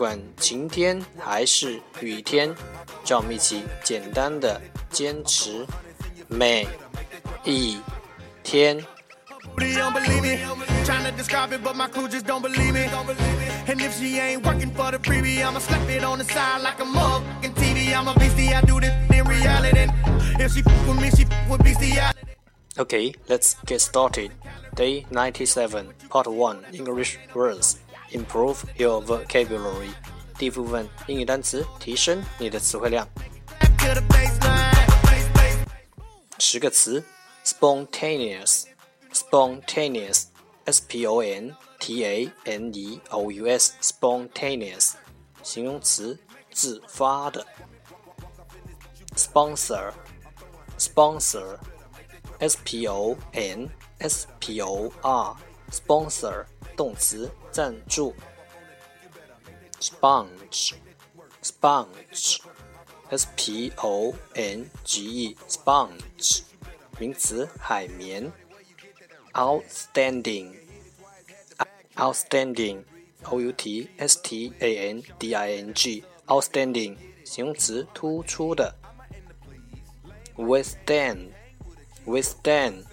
管晴天还是雨天，让我们一起简单的坚持每一天。 You don't believe me. Trying to describe it, but my crew just don't believe me. And if she ain't working for the freebie, I'ma slap it on the side like a motherfucking TV. I'm a beastie, I do this in reality. If she f with me, she f with bestiality. Okay, let's get started. Day 97, Part 1 English Words. Improve your vocabulary. 第一部分英语单词，提升你的词汇量。 To the baseline. 十个词：spontaneous, spontaneous, s p o n t a n e o u s, spontaneous，形容词，自发的。sponsor, sponsor, s p o n s p o r, sponsor，动词， 赞助。sponge, sponge。S P O N G E sponge 名词海绵。Outstanding outstanding O U T S T A N D I N G outstanding 形容词突出的。Withstand withstand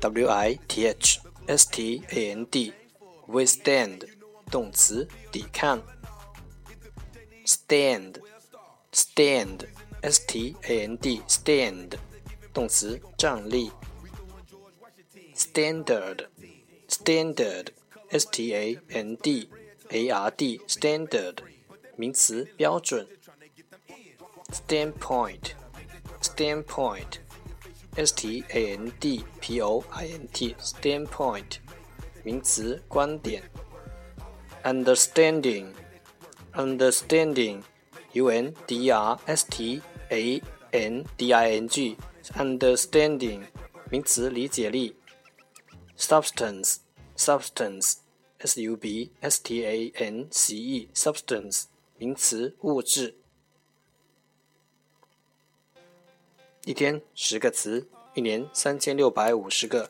W I T H S T A N D withstand 动词抵抗。Stand stand, s t a n d, stand，动词站立。standard, standard, s t a n d a r d, standard，名词标准。standpoint, standpoint, s t a n d p o i n t, standpoint， 名词观点。understanding, understanding。U N D R S T A N D I N G understanding 名词理解力。substance substance S U B S T A N C E substance 名词物质。一天十个词，一年三千六百五十个，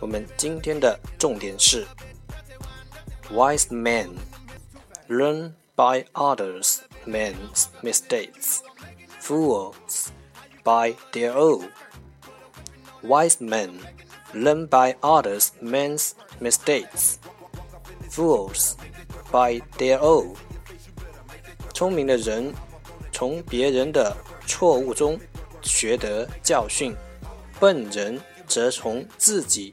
我们今天的重点是 Wise men learn by others men's mistakes. Fools by their own. Wise men learn by others men's mistakes. Fools by their own. 聪明的人从别人的错误中学得教训，笨人则从自己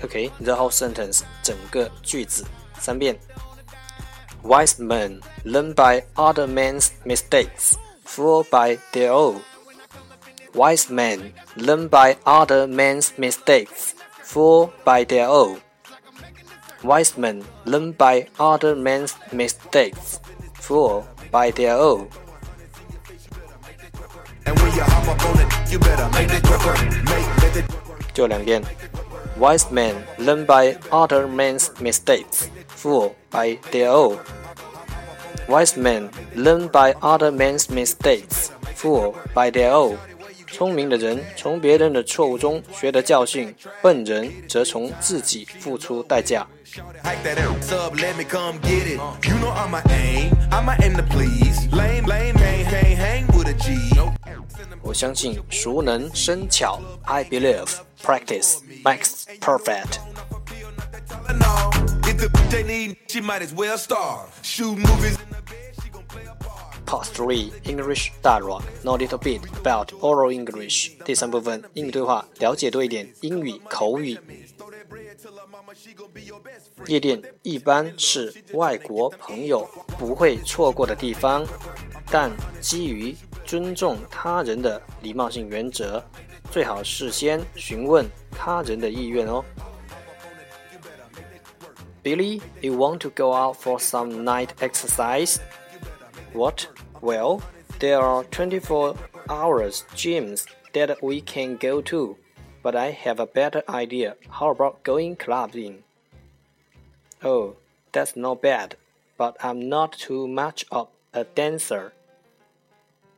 gotta work and gotta work and losing calories. She don't f with you cause she know that. OK the whole sentence 整个句子三遍。Wise men learn by other men's mistakes, fool by their own. Wise men learn by other men's mistakes, fool by their own. Wise men learn by other men's mistakes. Fool by their own. And when you hop up on it, you better make the twerk, make, make the 就两遍。Wise men learn by other men's mistakes. Fool by their own. Wise men learn by other men's mistakes. Fool by their own. 聪明的人从别人的错误中学得教训，笨人则从自己付出代价。 Hike that ass up, let me come get it. You know I'm a aim, I'm a aim to please. Lame, lame, hang, hang, hang with a G. 我相信熟能生巧。I believe practice Max perfect. No, if the they need, she might as well star. Shoot movies. Part three English dialogue. Know a little bit about oral English. 第三部分英语对话，了解多一点英语口语。夜店一般是外国朋友不会错过的地方，但基于尊重他人的礼貌性原则，最好事先询问他人的意愿哦。Billy, you want to go out for some night exercise? What? Well, there are 24 hours gyms that we can go to, but I have a better idea. How about going clubbing? Oh, that's not bad, but I'm not too much of a dancer.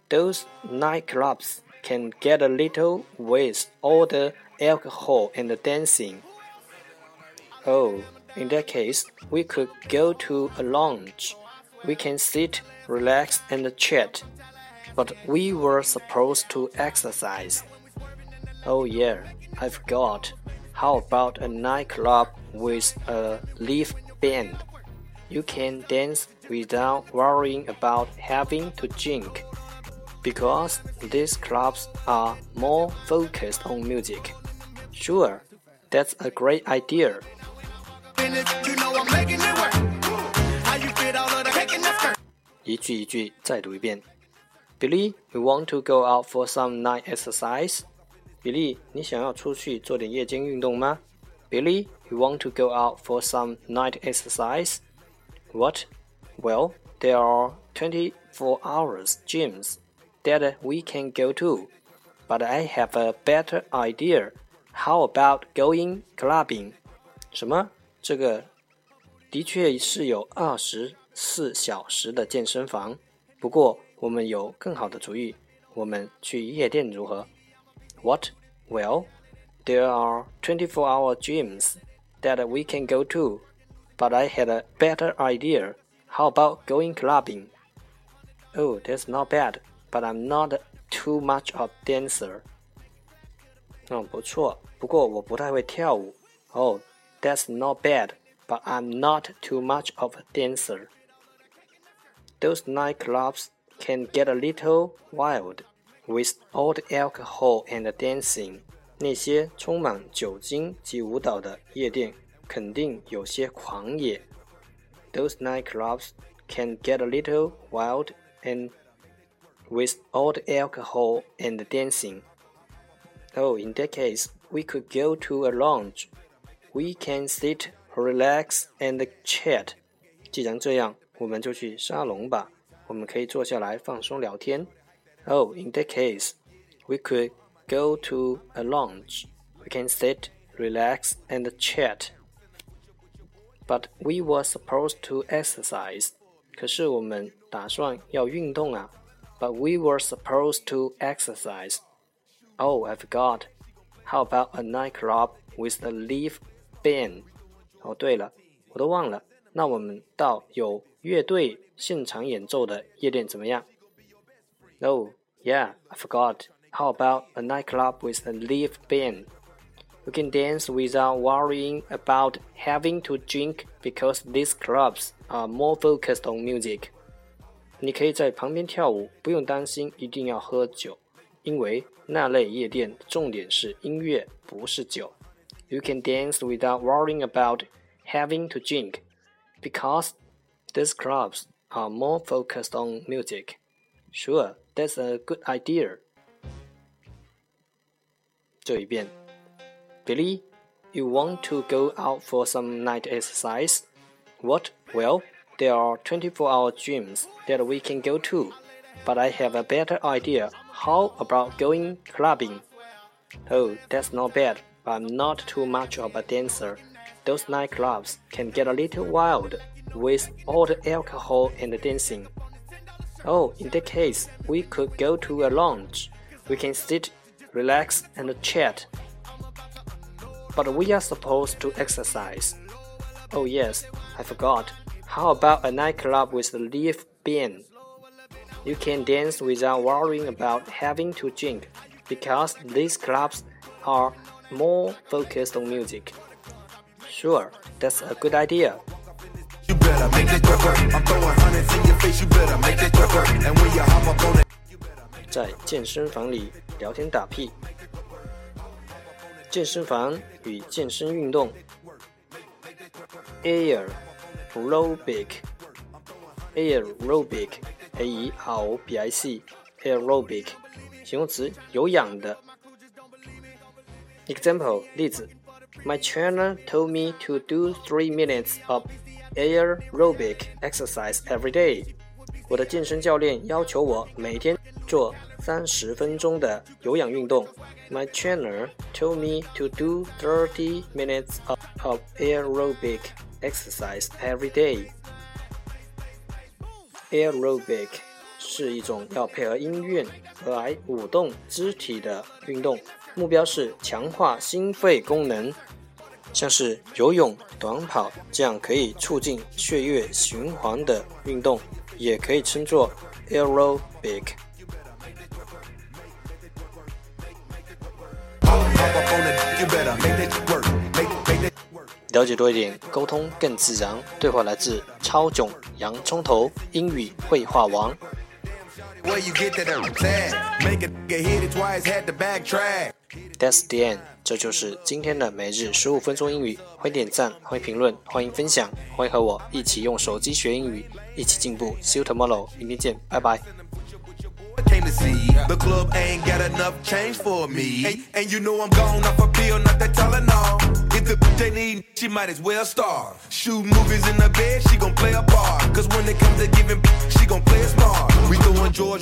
Those nightclubs can get a little with all the alcohol and the dancing. Oh, in that case, we could go to a lounge. We can sit, relax, and chat. But we were supposed to exercise. Oh, yeah, I forgot. How about a nightclub with a live band? You can dance without worrying about having to drink Because these clubs are more focused on music. Sure, that's a great idea. Finish, you know I'm making it work. How you fit all of the cake in the skirt? 一句一句再读一遍。Billy, we want to go out for some night exercise. 比利，你想要出去做点夜间运动吗？Billy, we want to go out for some night exercise. What? Well, there are 24 hours gyms that we can go to, but I have a better idea. How about going clubbing? 什么？这个的确是有二十四小时的健身房，不过我们有更好的主意，我们去夜店如何？What? Well, there are 24-hour gyms that we can go to, but I had a better idea. How about going clubbing? Oh, that's not bad, but I'm not too much of dancer. 嗯，不错，不过我不太会跳舞。Oh, that's not bad, but I'm not too much of a dancer. Those nightclubs can get a little wild with all the alcohol and dancing. 那些充满酒精及舞蹈的夜店肯定有些狂野。Those nightclubs can get a little wild and with all the alcohol and dancing. Oh, in that case, we could go to a lounge. We can sit, relax, and chat. 既然这样，我们就去沙龙吧。我们可以坐下来放松聊天。Oh, in that case, we could go to a lounge. We can sit, relax, and chat. But we were supposed to exercise. 可是我们打算要运动啊。 But we were supposed to exercise. Oh, I forgot. How about a nightclub with a live band? 哦，对了，我都忘了。那我们到有乐队现场演奏的夜店怎么样？Oh, yeah, I forgot. How about a nightclub with a live band? We can dance without worrying about having to drink because these clubs are more focused on music. 你可以在旁边跳舞，不用担心一定要喝酒，因为那类夜店重点是音乐，不是酒。You can dance without worrying about having to drink because these clubs are more focused on music. Sure, that's a good idea. 这一遍，Billy, You want to go out for some night exercise? What? Well, there are 24 hour gyms that we can go to. But I have a better idea. How about going clubbing? Oh, that's not bad. but I'm not too much of a dancer. Those nightclubs can get a little wild with all the alcohol and the dancing. Oh, in that case, we could go to a lounge. We can sit, relax, and chat but we are supposed to exercise. Oh, yes, I forgot. How about a nightclub with a live band? You can dance without worrying about having to drink, because these clubs are more focused on music. Sure, that's a good idea. You better make it I'm throwing hundreds in your face, you better make it And when you hop up on it, 在健身房里聊天打屁。健身房与健身运动 ，aerobic，aerobic，a e r o b i c，aerobic，形容词，有氧的。Example 例子，My trainer told me to do three minutes of aerobic exercise every day。我的健身教练要求我每天做三十分钟的有氧运动。My trainer told me to do 30 minutes of, of aerobic exercise every day. Aerobic 是一种要配合音乐来舞动肢体的运动，目标是强化心肺功能，像是游泳、短跑这样可以促进血液循环的运动，也可以称作 aerobic。了解多一点，沟通更自然。对话来自超囧洋葱头英语绘画王。That's the end，这就是今天的每日十五分钟英语。欢迎点赞，欢迎评论，欢迎分享，欢迎和我一起用手机学英语，一起进步。See you tomorrow，明天见，拜拜。Came to see. The club ain't got enough change for me. And you know I'm gone off a pill, not that Tylenol. If the bitch they need, she might as well starve. Shoot movies in the bed, she gon' play a part. Cause when it comes to giving, she gon'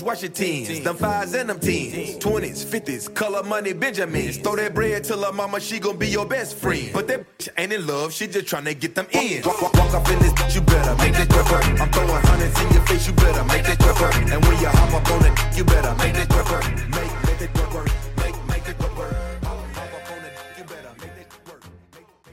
George Washington's, them fives and them tens, twenties, fifties, color money Benjamins. Throw that bread till her mama, she gon' be your best friend. But that bitch ain't in love, she just tryna get them in. Walk, walk, walk off in this bitch, you better make this pepper. I'm throwing hundreds in your face, you better make this pepper. And when you hop up on it, you better make this pepper. Make